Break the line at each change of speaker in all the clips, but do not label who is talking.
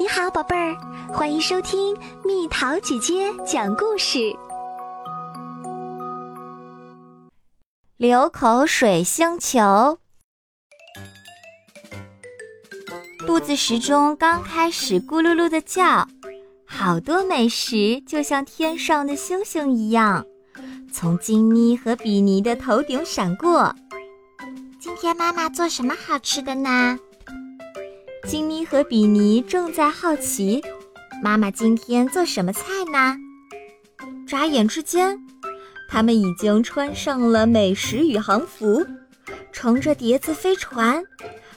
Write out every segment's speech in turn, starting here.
你好，宝贝儿，欢迎收听蜜桃姐姐讲故事。
流口水星球，肚子时钟刚开始咕噜噜的叫，好多美食就像天上的星星一样，从金妮和比尼的头顶闪过。
今天妈妈做什么好吃的呢？
金妮和比尼正在好奇，妈妈今天做什么菜呢？眨眼之间，他们已经穿上了美食宇航服，乘着碟子飞船，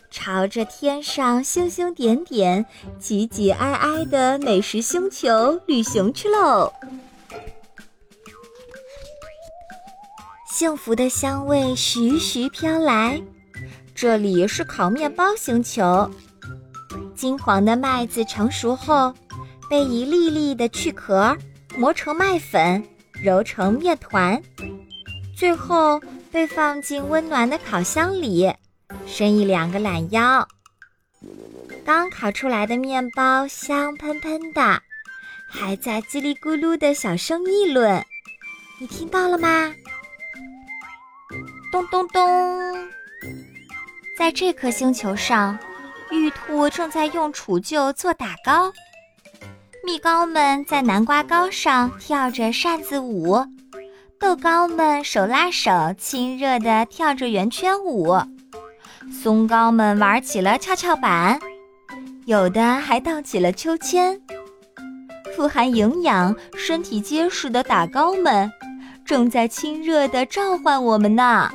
朝着天上星星点点、挤挤挨挨的美食星球旅行去喽！幸福的香味徐徐飘来，这里是烤面包星球。金黄的麦子成熟后，被一粒粒的去壳，磨成麦粉，揉成面团，最后被放进温暖的烤箱里，伸一两个懒腰。刚烤出来的面包香喷喷的，还在叽里咕噜的小声议论。你听到了吗？咚咚咚，在这颗星球上。玉兔正在用杵臼做打糕，蜜糕们在南瓜糕上跳着扇子舞，豆糕们手拉手亲热地跳着圆圈舞，松糕们玩起了跷跷板，有的还荡起了秋千。富含营养、身体结实的打糕们正在亲热地召唤我们呢。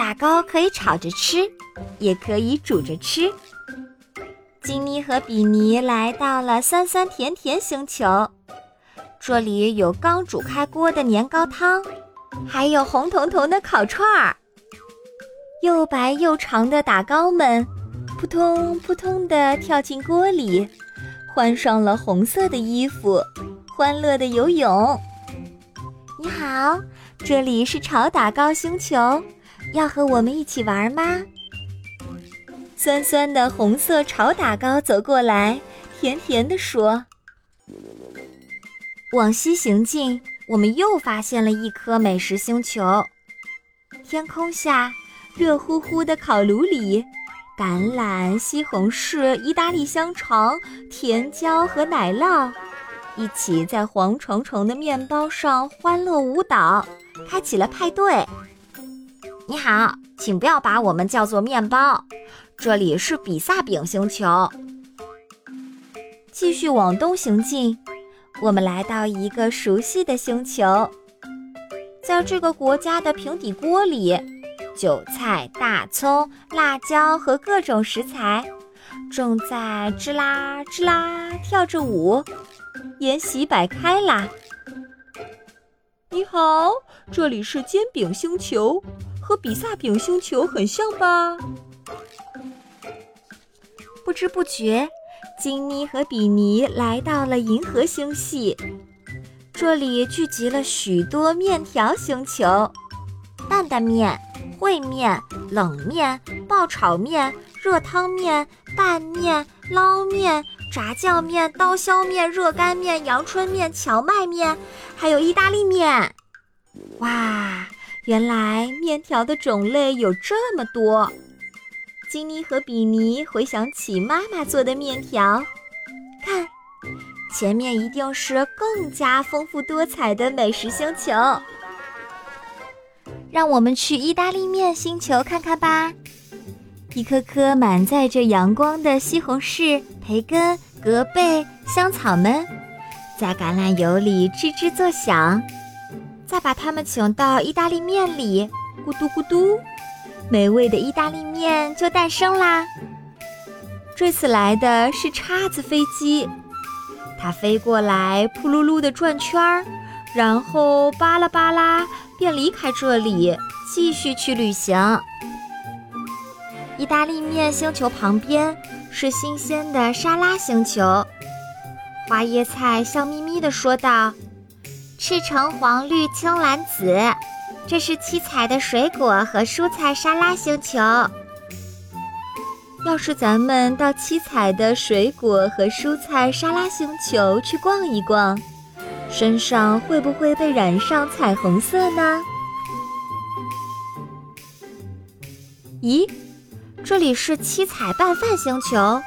打糕可以炒着吃。也可以煮着吃。金妮和比尼来到了酸酸甜甜星球，这里有刚煮开锅的年糕汤，还有红彤彤的烤串儿。又白又长的打糕们，扑通扑通地跳进锅里，换上了红色的衣服，欢乐地游泳。你好，这里是炒打糕星球，要和我们一起玩吗？酸酸的红色炒打糕走过来，甜甜的说：“往西行进，我们又发现了一颗美食星球。天空下，热乎乎的烤炉里，橄榄、西红柿、意大利香肠、甜椒和奶酪一起在黄澄澄的面包上欢乐舞蹈，开启了派对。你好，请不要把我们叫做面包。”这里是比萨饼星球。继续往东行进，我们来到一个熟悉的星球。在这个国家的平底锅里，韭菜、大葱、辣椒和各种食材正在吱啦吱啦跳着舞，宴席摆开啦！你好，这里是煎饼星球，和比萨饼星球很像吧？不知不觉，金妮和比尼来到了银河星系。这里聚集了许多面条星球：担担面、烩面、冷面、爆炒面、热汤面、拌面、捞面、炸酱面、刀削面、热干面、阳春面、荞麦面，还有意大利面。哇，原来面条的种类有这么多！金妮和比尼回想起妈妈做的面条，看，前面一定是更加丰富多彩的美食星球。让我们去意大利面星球看看吧！一颗颗满载着阳光的西红柿、培根、格贝、香草们，在橄榄油里吱吱作响。再把它们请到意大利面里，咕嘟咕嘟。美味的意大利面就诞生啦！这次来的是叉子飞机，它飞过来，扑噜噜的转圈儿，然后巴拉巴拉便离开这里，继续去旅行。意大利面星球旁边是新鲜的沙拉星球，花椰菜笑眯眯地说道：“赤橙黄绿青蓝紫。”这是七彩的水果和蔬菜沙拉星球。要是咱们到七彩的水果和蔬菜沙拉星球去逛一逛，身上会不会被染上彩虹色呢？咦，这里是七彩拌饭星球。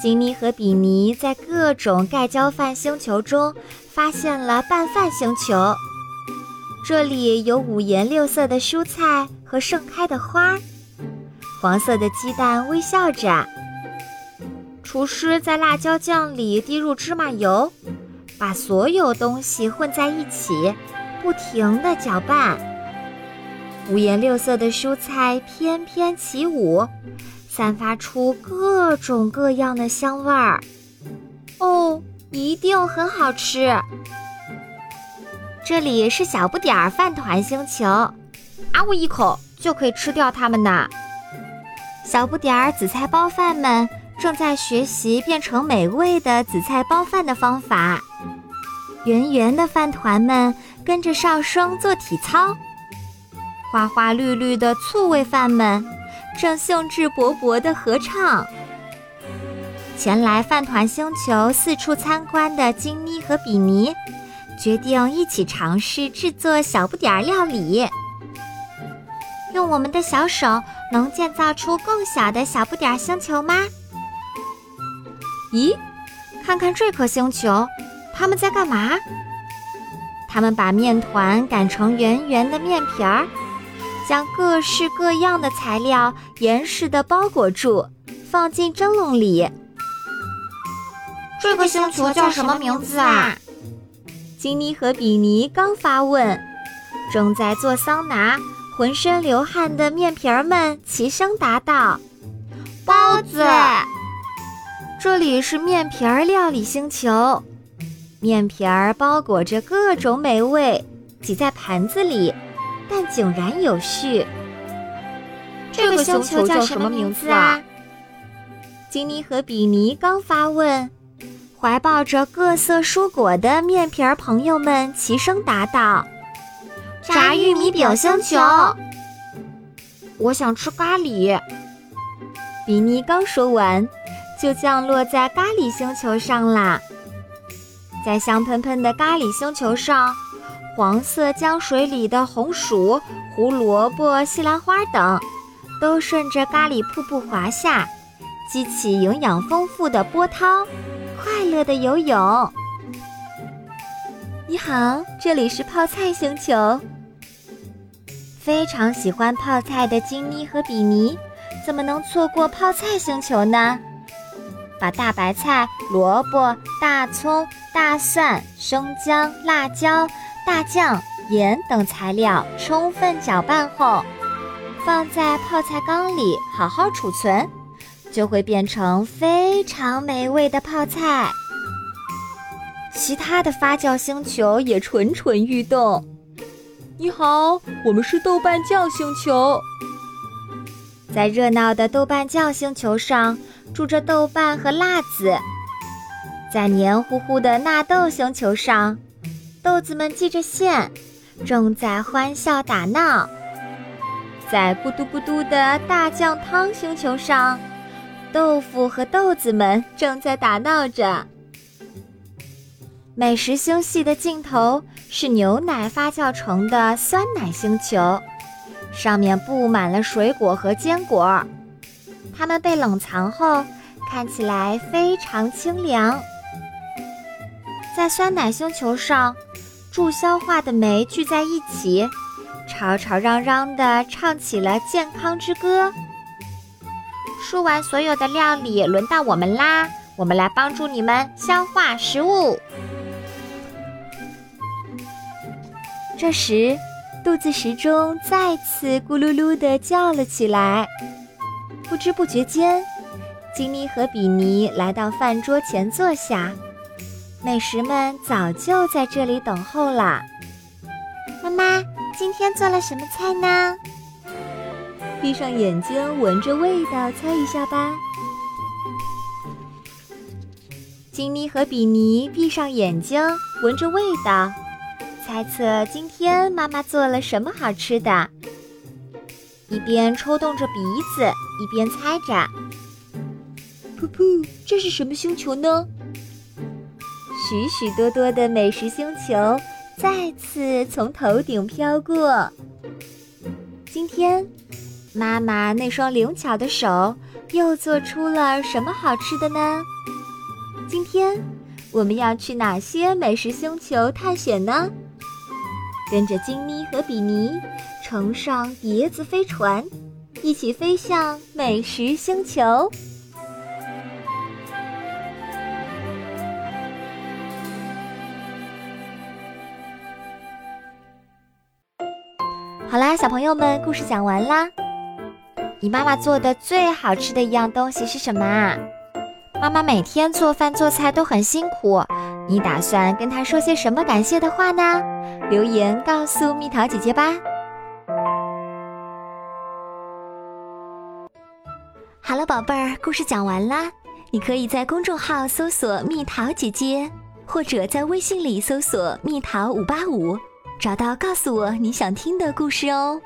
金妮和比尼在各种盖浇饭星球中发现了拌饭星球，这里有五颜六色的蔬菜和盛开的花儿。黄色的鸡蛋微笑着。厨师在辣椒酱里滴入芝麻油，把所有东西混在一起，不停地搅拌。五颜六色的蔬菜翩翩起舞，散发出各种各样的香味儿。哦，一定很好吃。这里是小不点儿饭团星球，啊呜一口就可以吃掉它们呢。小不点儿紫菜包饭们正在学习变成美味的紫菜包饭的方法。圆圆的饭团们跟着哨声做体操。花花绿绿的醋味饭们正兴致勃勃地合唱。前来饭团星球四处参观的金妮和比尼决定一起尝试制作小不点儿料理。用我们的小手能建造出更小的小不点儿星球吗？咦，看看这颗星球，他们在干嘛？他们把面团擀成圆圆的面皮儿，将各式各样的材料严实的包裹住，放进蒸笼里。
这个星球叫什么名字啊？
金妮和比尼刚发问，正在做桑拿。浑身流汗的面皮儿们齐声答道：“
包子。”
这里是面皮儿料理星球，面皮儿包裹着各种美味，挤在盘子里，但井然有序。
这个星球叫什么名字啊？
金妮和比尼刚发问，怀抱着各色蔬果的面皮儿朋友们齐声答道。
炸玉米饼星球，
我想吃咖喱。比尼刚说完，就降落在咖喱星球上啦。在香喷喷的咖喱星球上，黄色江水里的红薯、胡萝卜、西兰花等，都顺着咖喱瀑布滑下，激起营养丰富的波涛，快乐的游泳。你好，这里是泡菜星球。非常喜欢泡菜的金妮和比尼，怎么能错过泡菜星球呢？把大白菜、萝卜、大葱、大蒜、生姜、辣椒、大酱、盐等材料充分搅拌后，放在泡菜缸里好好储存，就会变成非常美味的泡菜。其他的发酵星球也蠢蠢欲动。
你好，我们是豆瓣酱星球。
在热闹的豆瓣酱星球上，住着豆瓣和辣子。在黏糊糊的纳豆星球上，豆子们系着线，正在欢笑打闹。在咕嘟咕嘟的大酱汤星球上，豆腐和豆子们正在打闹着。美食星系的尽头是牛奶发酵成的酸奶星球，上面布满了水果和坚果，它们被冷藏后看起来非常清凉。在酸奶星球上，助消化的酶聚在一起，吵吵嚷嚷地唱起了健康之歌。
说完所有的料理，轮到我们啦！我们来帮助你们消化食物。
这时，肚子时钟再次咕噜噜地叫了起来。不知不觉间，金妮和比尼来到饭桌前坐下，美食们早就在这里等候了。
妈妈，今天做了什么菜呢？
闭上眼睛，闻着味道猜一下吧。金妮和比尼闭上眼睛，闻着味道。猜测今天妈妈做了什么好吃的？
一边抽动着鼻子，一边猜着：“
噗噗，这是什么星球呢？”
许许多多的美食星球再次从头顶飘过。今天，妈妈那双灵巧的手又做出了什么好吃的呢？今天我们要去哪些美食星球探险呢？跟着金妮和比尼乘上碟子飞船，一起飞向美食星球。好啦，小朋友们，故事讲完啦。你妈妈做的最好吃的一样东西是什么啊？妈妈每天做饭做菜都很辛苦，你打算跟她说些什么感谢的话呢？留言告诉蜜桃姐姐吧。
好了，宝贝儿，故事讲完啦。你可以在公众号搜索“蜜桃姐姐”，或者在微信里搜索“蜜桃五八五”，找到告诉我你想听的故事哦。